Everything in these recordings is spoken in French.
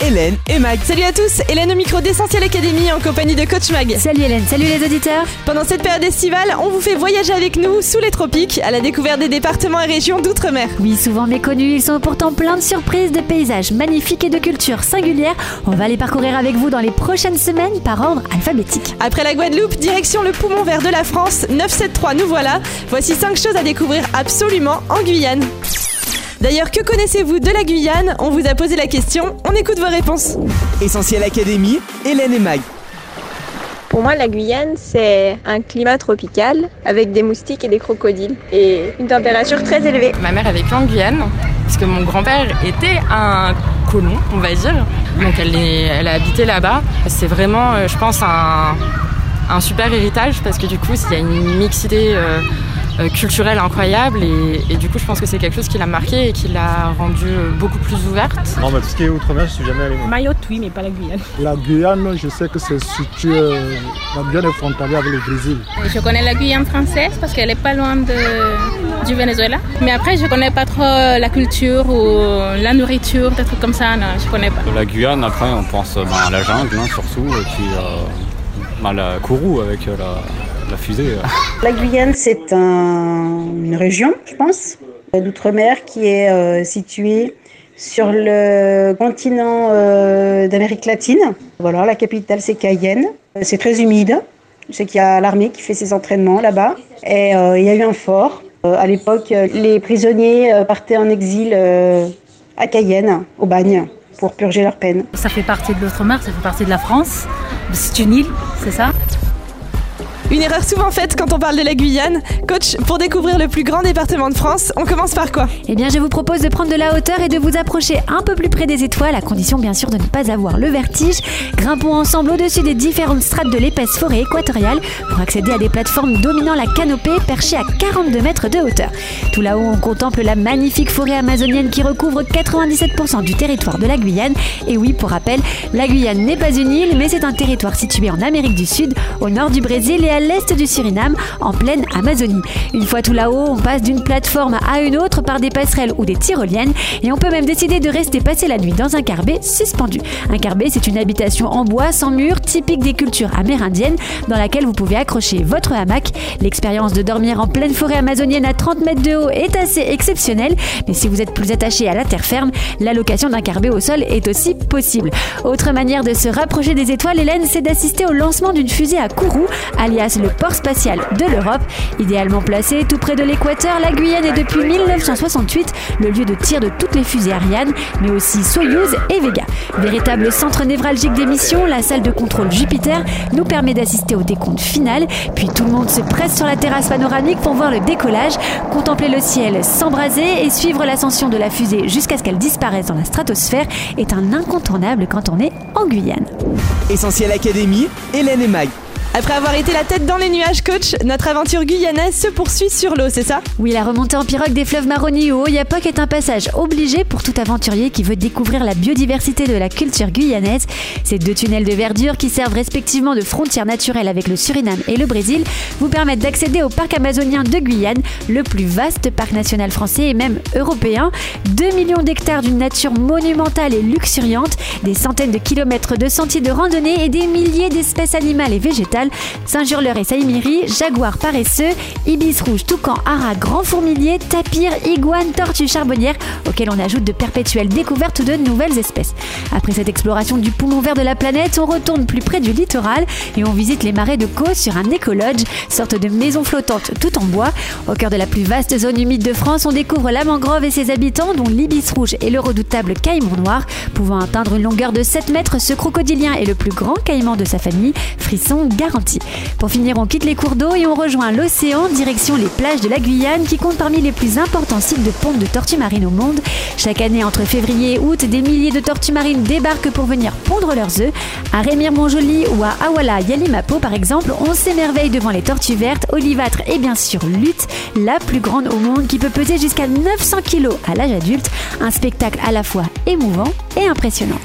Hélène et Mag. Salut à tous, Hélène au micro d'Essentiel Academy en compagnie de Coach Mag. Salut Hélène, salut les auditeurs. Pendant cette période estivale, on vous fait voyager avec nous sous les tropiques à la découverte des départements et régions d'outre-mer. Oui, souvent méconnus, ils sont pourtant pleins de surprises, de paysages magnifiques et de cultures singulières. On va les parcourir avec vous dans les prochaines semaines par ordre alphabétique. Après la Guadeloupe, direction le poumon vert de la France, 973 nous voilà. Voici 5 choses à découvrir absolument en Guyane. D'ailleurs, que connaissez-vous de la Guyane? On vous a posé la question, on écoute vos réponses. Essentiel Académie. Hélène et Mag. Pour moi, la Guyane, c'est un climat tropical avec des moustiques et des crocodiles et une température très élevée. Ma mère a vécu en Guyane, parce que mon grand-père était un colon, on va dire. Donc elle, est- elle a habité là-bas. C'est vraiment, euh, je pense, un, un super héritage, parce que du coup, il y a une mixité euh, culturelle incroyable. Et, et du coup, je pense que c'est quelque chose qui l'a marqué et qui l'a rendue euh, beaucoup plus ouverte. Non, mais tout ce qui est outre-mer, je suis jamais allé. Mayotte, oui, mais pas la Guyane. La Guyane, je sais que c'est situé. euh, La Guyane est frontalière avec le Brésil. Je connais la Guyane française parce qu'elle est pas loin de, du Venezuela. Mais après, je connais pas trop la culture ou la nourriture, des trucs comme ça. Non, je connais pas. La Guyane, après, on pense euh, ben, à la jungle, hein, surtout, et puis euh, ben, la Kourou avec euh, la, la fusée. euh. La Guyane, c'est un- une région, je pense, d'outre-mer qui est euh, située sur le continent euh, d'Amérique latine. Voilà, la capitale, c'est Cayenne. Euh, C'est très humide. Je sais qu'il y a l'armée qui fait ses entraînements là-bas. Et euh, il y a eu un fort. Euh, à l'époque, euh, les prisonniers euh, partaient en exil euh, à Cayenne, au bagne, pour purger leur peine. Ça fait partie de l'outre-mer, ça fait partie de la France. C'est une île, c'est ça? Une erreur souvent faite quand on parle de la Guyane. Coach, pour découvrir le plus grand département de France, on commence par quoi? Eh bien, je vous propose de prendre de la hauteur et de vous approcher un peu plus près des étoiles, à condition bien sûr de ne pas avoir le vertige. Grimpons ensemble au-dessus des différentes strates de l'épaisse forêt équatoriale pour accéder à des plateformes dominant la canopée perchée à 42 mètres de hauteur. Tout là-haut, on contemple la magnifique forêt amazonienne qui recouvre 97% du territoire de la Guyane. Et oui, pour rappel, la Guyane n'est pas une île, mais c'est un territoire situé en Amérique du Sud, au nord du Brésil et à l'est du Suriname, en pleine Amazonie. Une fois tout là-haut, on passe d'une plateforme à une autre par des passerelles ou des tyroliennes et on peut même décider de rester passer la nuit dans un carbet suspendu. Un carbet, c'est une habitation en bois sans mur typique des cultures amérindiennes dans laquelle vous pouvez accrocher votre hamac. L'expérience de dormir en pleine forêt amazonienne à 30 mètres de haut est assez exceptionnelle, mais si vous êtes plus attaché à la terre ferme, la location d'un carbet au sol est aussi possible. Autre manière de se rapprocher des étoiles, Hélène, c'est d'assister au lancement d'une fusée à Kourou, alias le port spatial de l'Europe. Idéalement placé tout près de l'équateur, la Guyane est depuis 1968 le lieu de tir de toutes les fusées Ariane, mais aussi Soyuz et Vega. Véritable centre névralgique des missions, la salle de contrôle Jupiter nous permet d'assister au décompte final, puis tout le monde se presse sur la terrasse panoramique pour voir le décollage, contempler le ciel s'embraser et suivre l'ascension de la fusée jusqu'à ce qu'elle disparaisse dans la stratosphère est un incontournable quand on est en Guyane. Essentiel Académie. Hélène et Mag. Après avoir été la tête dans les nuages, coach, notre aventure guyanaise se poursuit sur l'eau, c'est ça? Oui, la remontée en pirogue des fleuves Maroni ou Oyapock est un passage obligé pour tout aventurier qui veut découvrir la biodiversité de la culture guyanaise. Ces deux tunnels de verdure qui servent respectivement de frontière naturelle avec le Suriname et le Brésil vous permettent d'accéder au parc amazonien de Guyane, le plus vaste parc national français et même européen. 2 millions d'hectares d'une nature monumentale et luxuriante, des centaines de kilomètres de sentiers de randonnée et des milliers d'espèces animales et végétales. Saint-Hurleur et Saïmiri, jaguars paresseux, ibis rouge, toucan, ara, grand fourmilier, tapir, iguane, tortue charbonnière, auxquels on ajoute de perpétuelles découvertes de nouvelles espèces. Après cette exploration du poumon vert de la planète, on retourne plus près du littoral et on visite les marais de Caux sur un écolodge, sorte de maison flottante tout en bois. Au cœur de la plus vaste zone humide de France, on découvre la mangrove et ses habitants, dont l'ibis rouge et le redoutable caïman noir, pouvant atteindre une longueur de 7 mètres. Ce crocodilien est le plus grand caïman de sa famille, frisson Pour finir, on quitte les cours d'eau et on rejoint l'océan, direction les plages de la Guyane, qui compte parmi les plus importants sites de ponte de tortues marines au monde. Chaque année, entre février et août, des milliers de tortues marines débarquent pour venir pondre leurs œufs. À Rémire-Montjoli ou à Awala Yalimapo, par exemple, on s'émerveille devant les tortues vertes, olivâtres et bien sûr lutte, la plus grande au monde qui peut peser jusqu'à 900 kg à l'âge adulte. Un spectacle à la fois émouvant et impressionnant.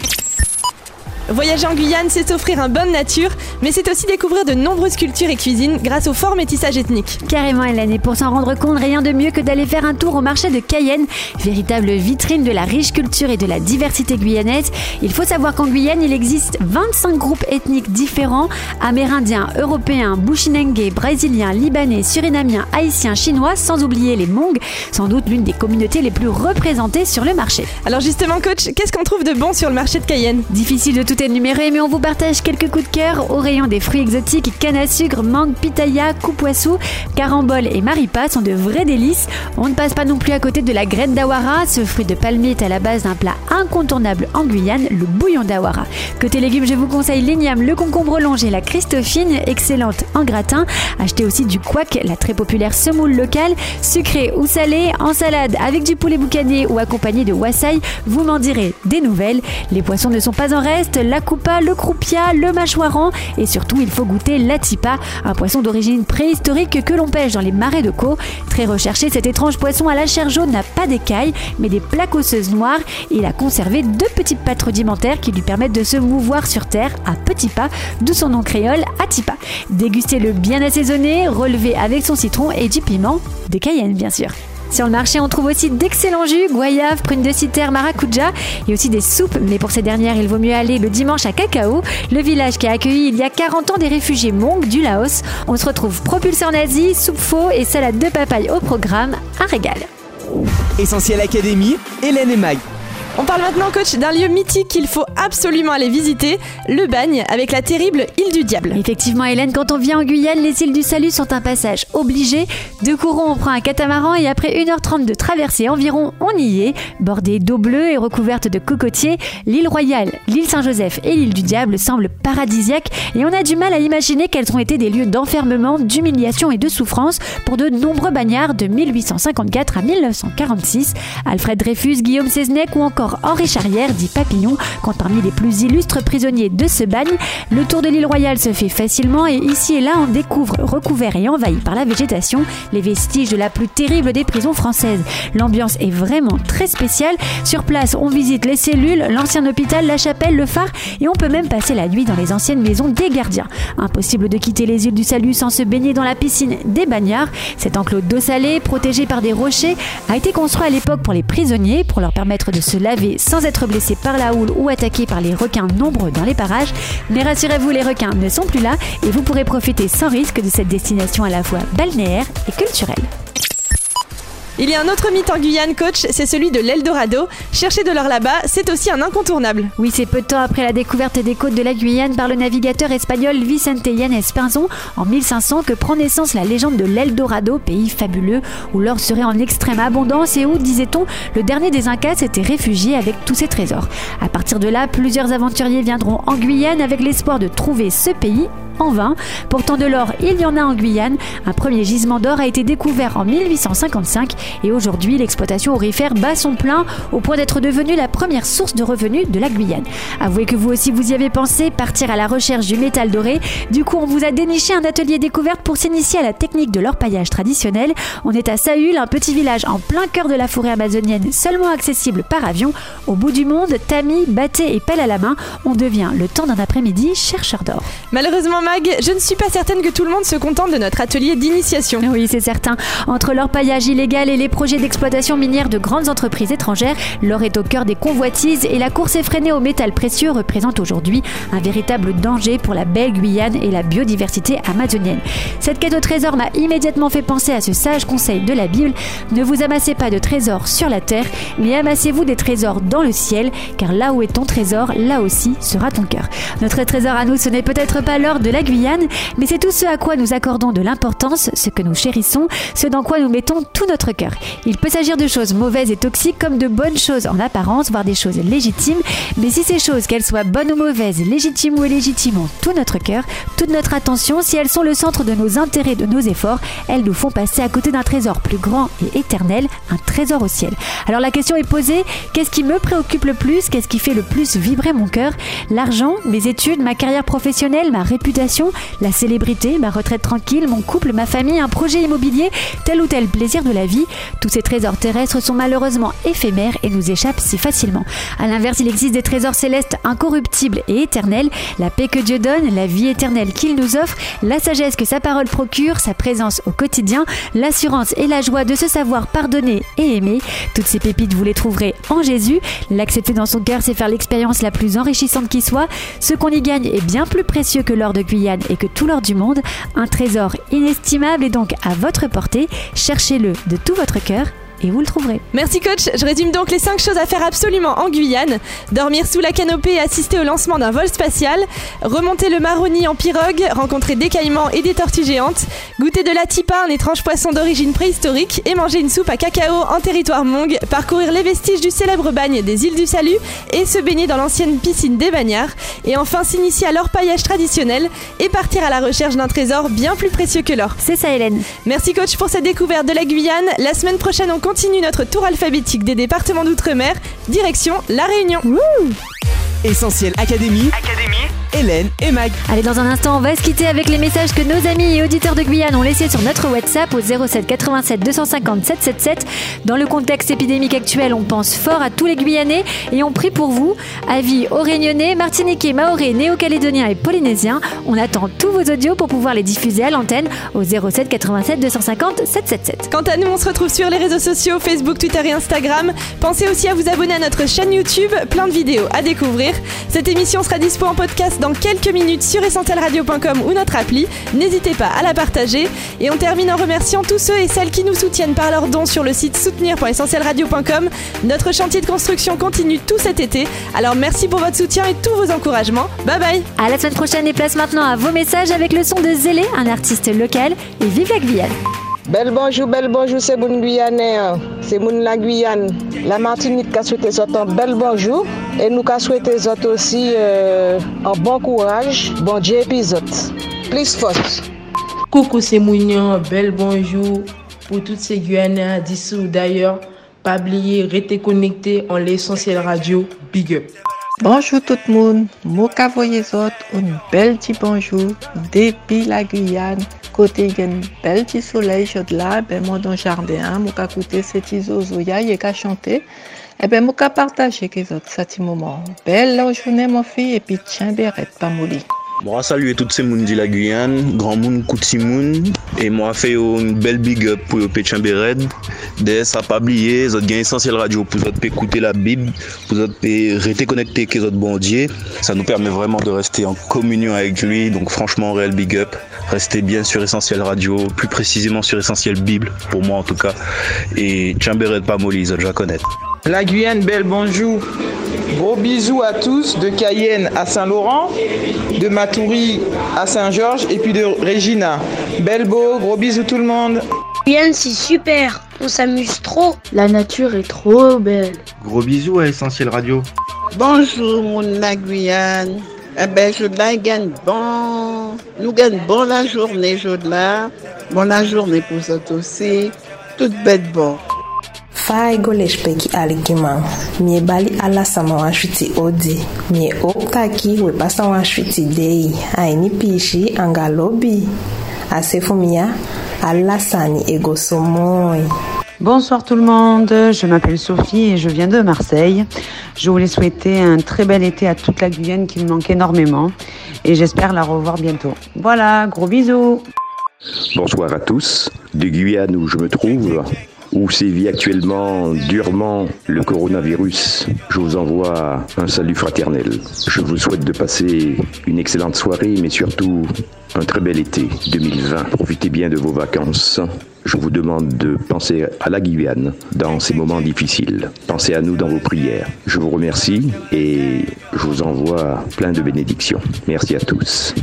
Voyager en Guyane, c'est s'offrir un bain de nature, mais c'est aussi découvrir de nombreuses cultures et cuisines grâce au fort métissage ethnique. Carrément Hélène, et pour s'en rendre compte, rien de mieux que d'aller faire un tour au marché de Cayenne, véritable vitrine de la riche culture et de la diversité guyanaise. Il faut savoir qu'en Guyane, il existe 25 groupes ethniques différents, amérindiens, européens, bushinengue, brésiliens, libanais, surinamiens, haïtiens, chinois, sans oublier les Hmong, sans doute l'une des communautés les plus représentées sur le marché. Alors justement coach, qu'est-ce qu'on trouve de bon sur le marché de Cayenne? Difficile de tout mais on vous partage quelques coups de cœur au rayon des fruits exotiques, canne à sucre, mangue, pitaya, coupoissou, carambole et maripa sont de vrais délices. On ne passe pas non plus à côté de la graine d'awara, ce fruit de palmier est à la base d'un plat incontournable en Guyane, le bouillon d'awara. Côté légumes, je vous conseille l'igname, le concombre longé, la christophine, excellente en gratin. Achetez aussi du couac, la très populaire semoule locale, sucré ou salé, en salade avec du poulet boucané ou accompagné de wassaï, vous m'en direz des nouvelles. Les poissons ne sont pas en reste, la coupa, le croupia, le mâchoiron et surtout il faut goûter la tipa, un poisson d'origine préhistorique que l'on pêche dans les marais de Caux. Très recherché, cet étrange poisson à la chair jaune n'a pas d'écailles mais des plaques osseuses noires. Il a conservé deux petites pattes rudimentaires qui lui permettent de se mouvoir sur terre à petits pas, d'où son nom créole Atipa. Dégustez-le bien assaisonné, relevé avec son citron et du piment de Cayenne bien sûr. Sur le marché, on trouve aussi d'excellents jus, goyave, prunes de citer, maracuja et aussi des soupes. Mais pour ces dernières, il vaut mieux aller le dimanche à Cacao, le village qui a accueilli il y a 40 ans des réfugiés Hmong du Laos. On se retrouve propulsé en Asie, soupe faux et salade de papaye au programme. Un régal. Essentiel Académie, Hélène et Mag. On parle maintenant, coach, d'un lieu mythique qu'il faut absolument aller visiter, le Bagne, avec la terrible île du Diable. Effectivement, Hélène, quand on vient en Guyane, les îles du Salut sont un passage obligé. De courant, on prend un catamaran et après 1h30 de traversée environ, on y est. Bordée d'eau bleue et recouverte de cocotiers, l'île Royale, l'île Saint-Joseph et l'île du Diable semblent paradisiaques et on a du mal à imaginer qu'elles ont été des lieux d'enfermement, d'humiliation et de souffrance pour de nombreux bagnards de 1854 à 1946. Alfred Dreyfus, Guillaume Seznec ou encore Henri Charrière, dit Papillon, compte parmi les plus illustres prisonniers de ce bagne. Le tour de l'île Royale se fait facilement et ici et là on découvre, recouvert et envahi par la végétation, les vestiges de la plus terrible des prisons françaises. L'ambiance est vraiment très spéciale. Sur place, on visite les cellules, l'ancien hôpital, la chapelle, le phare et on peut même passer la nuit dans les anciennes maisons des gardiens. Impossible de quitter les îles du Salut sans se baigner dans la piscine des bagnards. Cet enclos d'eau salée, protégé par des rochers, a été construit à l'époque pour les prisonniers, pour leur permettre de se laver sans être blessés par la houle ou attaqués par les requins nombreux dans les parages. Mais rassurez-vous, les requins ne sont plus là et vous pourrez profiter sans risque de cette destination à la fois balnéaire et culturelle. Il y a un autre mythe en Guyane, coach, c'est celui de l'Eldorado. Chercher de l'or là-bas, c'est aussi un incontournable. Oui, c'est peu de temps après la découverte des côtes de la Guyane par le navigateur espagnol Vicente Yanes Pinzon en 1500 que prend naissance la légende de l'Eldorado, pays fabuleux où l'or serait en extrême abondance et où, disait-on, le dernier des Incas s'était réfugié avec tous ses trésors. À partir de là, plusieurs aventuriers viendront en Guyane avec l'espoir de trouver ce pays en vain. Pourtant de l'or, il y en a en Guyane. Un premier gisement d'or a été découvert en 1855 et aujourd'hui l'exploitation aurifère bat son plein au point d'être devenue la première source de revenus de la Guyane. Avouez que vous aussi vous y avez pensé, partir à la recherche du métal doré. Du coup, on vous a déniché un atelier découverte pour s'initier à la technique de l'orpaillage traditionnel. On est à Saül, un petit village en plein cœur de la forêt amazonienne, seulement accessible par avion. Au bout du monde, tamis, batté et pelle à la main, on devient le temps d'un après-midi chercheur d'or. Malheureusement, Je ne suis pas certaine que tout le monde se contente de notre atelier d'initiation. Oui, c'est certain. Entre l'orpaillage illégal et les projets d'exploitation minière de grandes entreprises étrangères, l'or est au cœur des convoitises et la course effrénée au métal précieux représente aujourd'hui un véritable danger pour la belle Guyane et la biodiversité amazonienne. Cette quête au trésor m'a immédiatement fait penser à ce sage conseil de la Bible ne vous amassez pas de trésors sur la terre, mais amassez-vous des trésors dans le ciel, car là où est ton trésor, là aussi sera ton cœur. Notre trésor à nous, ce n'est peut-être pas l'or de la Guyane, mais c'est tout ce à quoi nous accordons de l'importance, ce que nous chérissons, ce dans quoi nous mettons tout notre cœur. Il peut s'agir de choses mauvaises et toxiques comme de bonnes choses en apparence, voire des choses légitimes, mais si ces choses, qu'elles soient bonnes ou mauvaises, légitimes ou illégitimes, ont tout notre cœur, toute notre attention, si elles sont le centre de nos intérêts, de nos efforts, elles nous font passer à côté d'un trésor plus grand et éternel, un trésor au ciel. Alors la question est posée, qu'est-ce qui me préoccupe le plus Qu'est-ce qui fait le plus vibrer mon cœur? L'argent, mes études, ma carrière professionnelle, ma réputation la célébrité, ma retraite tranquille, mon couple, ma famille, un projet immobilier, tel ou tel plaisir de la vie. Tous ces trésors terrestres sont malheureusement éphémères et nous échappent si facilement. À l'inverse, il existe des trésors célestes incorruptibles et éternels, la paix que Dieu donne, la vie éternelle qu'il nous offre, la sagesse que sa parole procure, sa présence au quotidien, l'assurance et la joie de se savoir pardonner et aimer. Toutes ces pépites, vous les trouverez en Jésus. L'accepter dans son cœur, c'est faire l'expérience la plus enrichissante qui soit. Ce qu'on y gagne est bien plus précieux que l'or de Et que tout l'or du monde. Un trésor inestimable et donc à votre portée. Cherchez-le de tout votre cœur et vous le trouverez. Merci coach, je résume donc les 5 choses à faire absolument en Guyane. Dormir sous la canopée et assister au lancement d'un vol spatial, remonter le Maroni en pirogue, rencontrer des caïmans et des tortues géantes, goûter de la tipa, un étrange poisson d'origine préhistorique, et manger une soupe à cacao en territoire mong, parcourir les vestiges du célèbre bagne des îles du Salut et se baigner dans l'ancienne piscine des bagnards, et enfin s'initier à l'orpaillage traditionnel et partir à la recherche d'un trésor bien plus précieux que l'or. C'est ça Hélène. Merci coach pour cette découverte de la Guyane. La semaine prochaine on continue notre tour alphabétique des départements d'outre-mer, direction La Réunion. Essentiel Académie. Hélène et Mag. Allez, dans un instant, on va se quitter avec les messages que nos amis et auditeurs de Guyane ont laissés sur notre WhatsApp au 07 87 250 777. Dans le contexte épidémique actuel, on pense fort à tous les Guyanais et on prie pour vous. Avis aux Réunionnais, Martiniquais, Mahorais, Néo-Calédoniens et Polynésiens. On attend tous vos audios pour pouvoir les diffuser à l'antenne au 07 87 250 777. Quant à nous, on se retrouve sur les réseaux sociaux Facebook, Twitter et Instagram. Pensez aussi à vous abonner à notre chaîne YouTube, plein de vidéos à découvrir. Cette émission sera dispo en podcast dans quelques minutes sur essentielradio.com ou notre appli. N'hésitez pas à la partager. Et on termine en remerciant tous ceux et celles qui nous soutiennent par leurs dons sur le site soutenir.essentielradio.com. Notre chantier de construction continue tout cet été. Alors merci pour votre soutien et tous vos encouragements. Bye bye À la semaine prochaine et place maintenant à vos messages avec le son de Zélé, un artiste local. Et vive la Guyane Bel bonjou, bel bonjou, se moun Guyane, se moun la Guyane. La Martinique ka souwete zot an bel bonjou, e nou ka souwete euh, bon bon zot osi euh, an bon kouraj, bon diye epi zot. Plis fos. Koukou se moun yon, bel bonjou, pou tout se Guyane disou d'ayor, pa bliye rete konekte an l'esensyel radio Big Up. Bonjou tout moun, mou ka voye zot, un bel di bonjou, depi la Guyane. Côté il y a un bel petit soleil chaud là, ben moi dans le jardin, Moka écouter ces petits oiseaux, il y a chanter. Et ben Moka partager avec les autres ce petit moment. Belle journée mon fille et puis tiens beret pas molly. Moi, saluer toutes ces monde de la Guyane, grand moun, et moi, fait une belle big up pour Péchin Bered. Dès ça, pas oublier, vous avez essentiel radio pour vous écouter la Bible, pour vous rester connecté avec votre bon Dieu. Ça nous permet vraiment de rester en communion avec lui, donc franchement, réel big up. Restez bien sur Essentiel Radio, plus précisément sur Essentiel Bible, pour moi en tout cas. Et Chambered pas molly, je la connais. La Guyane, belle bonjour. Gros bisous à tous, de Cayenne à Saint-Laurent, de Matoury à Saint-Georges et puis de Regina. Belle beau, gros bisous tout le monde. Guyane, c'est super, on s'amuse trop. La nature est trop belle. Gros bisous à Essentiel Radio. Bonjour, mon la Guyane. Ebe, eh joud la gen bon, nou gen bon la journe joud la, bon la journe pou sot osi, tout bet bon. Fay golejpe ki alikiman, miye bali ala saman wanshwiti odi, miye oktaki wepasan wanshwiti deyi, aini pishi angalobi, ase fumiya ala sani ego somoy. Bonsoir tout le monde, je m'appelle Sophie et je viens de Marseille. Je voulais souhaiter un très bel été à toute la Guyane qui me manque énormément et j'espère la revoir bientôt. Voilà, gros bisous. Bonsoir à tous. De Guyane où je me trouve, où sévit actuellement durement le coronavirus, je vous envoie un salut fraternel. Je vous souhaite de passer une excellente soirée, mais surtout un très bel été 2020. Profitez bien de vos vacances. Je vous demande de penser à la Guyane dans ces moments difficiles. Pensez à nous dans vos prières. Je vous remercie et je vous envoie plein de bénédictions. Merci à tous.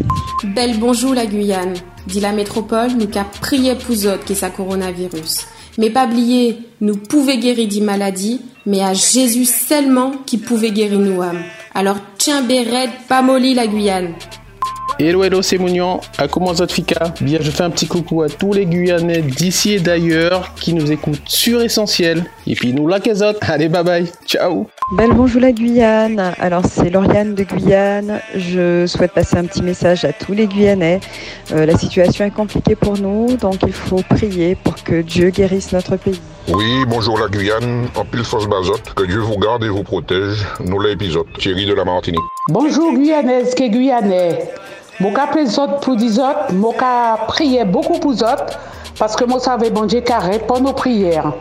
Belle bonjour la Guyane. Dit la métropole, nous qu'a prié pour autres qui sa coronavirus. Mais pas oublier, nous pouvons guérir des maladies, mais à Jésus seulement qui pouvait guérir nous âmes. Alors tiens béred, pas molly la Guyane. Hello, hello, c'est Mounion. À comment Fika Bien, je fais un petit coucou à tous les Guyanais d'ici et d'ailleurs qui nous écoutent sur Essentiel. Et puis nous, la autres. Allez, bye bye. Ciao. Belle bonjour la Guyane. Alors, c'est Lauriane de Guyane. Je souhaite passer un petit message à tous les Guyanais. Euh, la situation est compliquée pour nous, donc il faut prier pour que Dieu guérisse notre pays. Oui, bonjour la Guyane. En pile force bazote. Que Dieu vous garde et vous protège. Nous l'épisode. Thierry de la Martinique. Bonjour Guyanaise, que Guyanais? Mon cas présente pour des autres, cas prier beaucoup pour autres, parce que moi savais bon Dieu carré pour nos prières.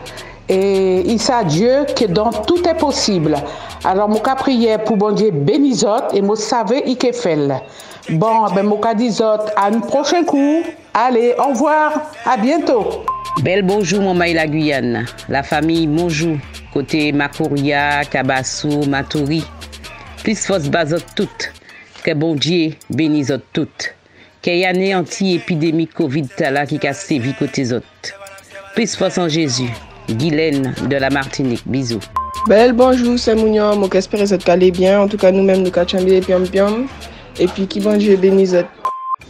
Et il sait Dieu que dans tout est possible. Alors cas prière pour bon Dieu autres et moi savais il que fait. Bon, ben cas dit autres, à un prochain coup. Allez, au revoir, à bientôt. Belle bonjour mon maï la Guyane, la famille Monjou, côté Makouria, Kabassou, Matouri. Plus force bazot toutes. Que bon Dieu bénisse toutes. Qu'il y ait anti-épidémie Covid là qui a sévi côté autres. Plus force en Jésus. Guylaine de la Martinique. Bisous. Belle bonjour, c'est Mounion. Mon espère que vous allez bien. En tout cas, nous-mêmes, nous cachons bien, piom piom. Et puis, qui bon Dieu bénisse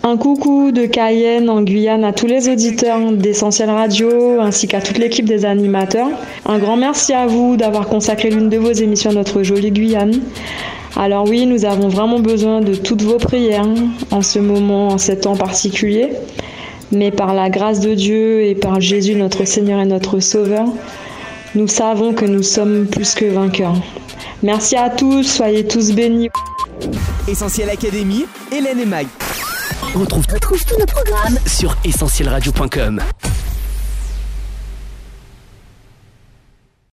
un coucou de Cayenne en Guyane à tous les auditeurs d'Essentiel Radio ainsi qu'à toute l'équipe des animateurs. Un grand merci à vous d'avoir consacré l'une de vos émissions à notre jolie Guyane. Alors oui, nous avons vraiment besoin de toutes vos prières en ce moment, en cet temps particulier. Mais par la grâce de Dieu et par Jésus notre Seigneur et notre Sauveur, nous savons que nous sommes plus que vainqueurs. Merci à tous, soyez tous bénis. Essentiel Académie, Hélène et. On retrouve, tous nos programmes sur essentielradio.com.